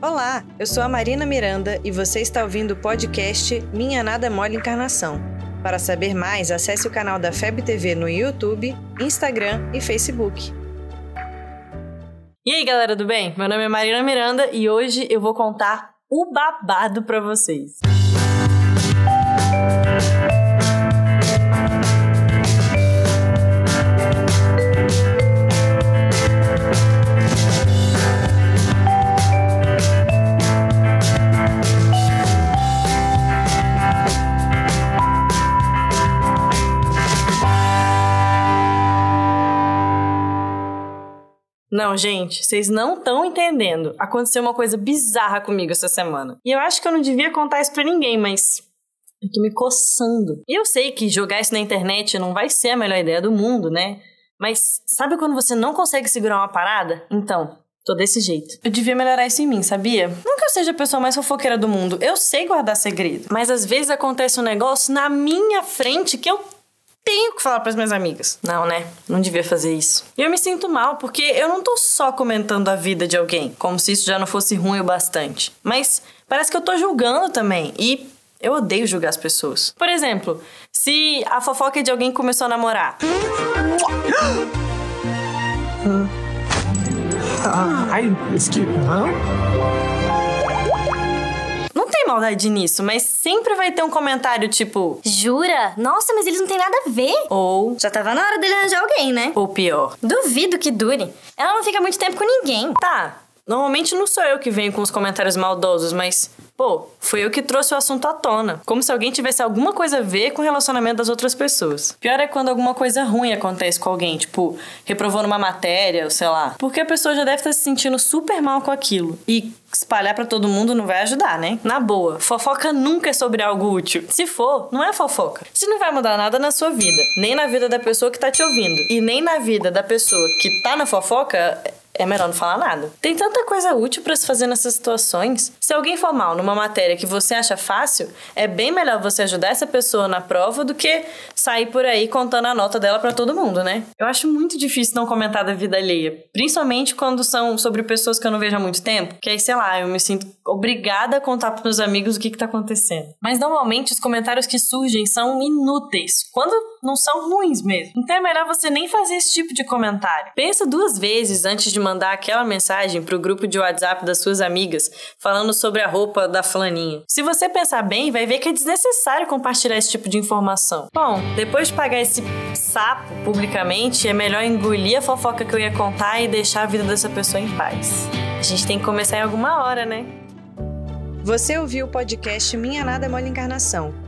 Olá, eu sou a Marina Miranda e você está ouvindo o podcast Minha Nada Mole Encarnação. Para saber mais, acesse o canal da FEB TV no YouTube, Instagram e Facebook. E aí, galera do bem? Meu nome é Marina Miranda e hoje eu vou contar o babado para vocês. Não, gente, vocês não estão entendendo. Aconteceu uma coisa bizarra comigo essa semana. E eu acho que eu não devia contar isso pra ninguém, mas eu tô me coçando. E eu sei que jogar isso na internet não vai ser a melhor ideia do mundo, né? Mas sabe quando você não consegue segurar uma parada? Então, tô desse jeito. Eu devia melhorar isso em mim, sabia? Não que eu seja a pessoa mais fofoqueira do mundo, eu sei guardar segredo. Mas às vezes acontece um negócio na minha frente que eu tenho que falar para as minhas amigas. Não, né? Não devia fazer isso. E eu me sinto mal porque eu não tô só comentando a vida de alguém, como se isso já não fosse ruim o bastante. Mas parece que eu tô julgando também. E eu odeio julgar as pessoas. Por exemplo, se a fofoca de alguém começou a namorar. Ai, excuse maldade nisso, mas sempre vai ter um comentário tipo. Jura? Nossa, mas eles não têm nada a ver. Ou. Já tava na hora dele arranjar alguém, né? Ou pior. Duvido que dure. Ela não fica muito tempo com ninguém. Tá, normalmente não sou eu que venho com os comentários maldosos, mas. Pô, foi eu que trouxe o assunto à tona. Como se alguém tivesse alguma coisa a ver com o relacionamento das outras pessoas. Pior é quando alguma coisa ruim acontece com alguém, tipo, reprovou numa matéria, ou sei lá. Porque a pessoa já deve estar se sentindo super mal com aquilo. E espalhar pra todo mundo não vai ajudar, né? Na boa, fofoca nunca é sobre algo útil. Se for, não é fofoca. Se não vai mudar nada na sua vida, nem na vida da pessoa que tá te ouvindo, e nem na vida da pessoa que tá na fofoca, é melhor não falar nada. Tem tanta coisa útil para se fazer nessas situações. Se alguém for mal numa matéria que você acha fácil, é bem melhor você ajudar essa pessoa na prova do que sair por aí contando a nota dela para todo mundo, né? Eu acho muito difícil não comentar da vida alheia, principalmente quando são sobre pessoas que eu não vejo há muito tempo, que aí, sei lá, eu me sinto obrigada a contar pros meus amigos o que que tá acontecendo. Mas normalmente os comentários que surgem são inúteis, quando não são ruins mesmo. Então é melhor você nem fazer esse tipo de comentário. Pensa duas vezes antes de mandar aquela mensagem pro grupo de WhatsApp das suas amigas falando sobre a roupa da fulaninha. Se você pensar bem, vai ver que é desnecessário compartilhar esse tipo de informação. Bom, depois de pagar esse sapo publicamente, é melhor engolir a fofoca que eu ia contar e deixar a vida dessa pessoa em paz. A gente tem que começar em alguma hora, né? Você ouviu o podcast Minha Nada Mole Encarnação.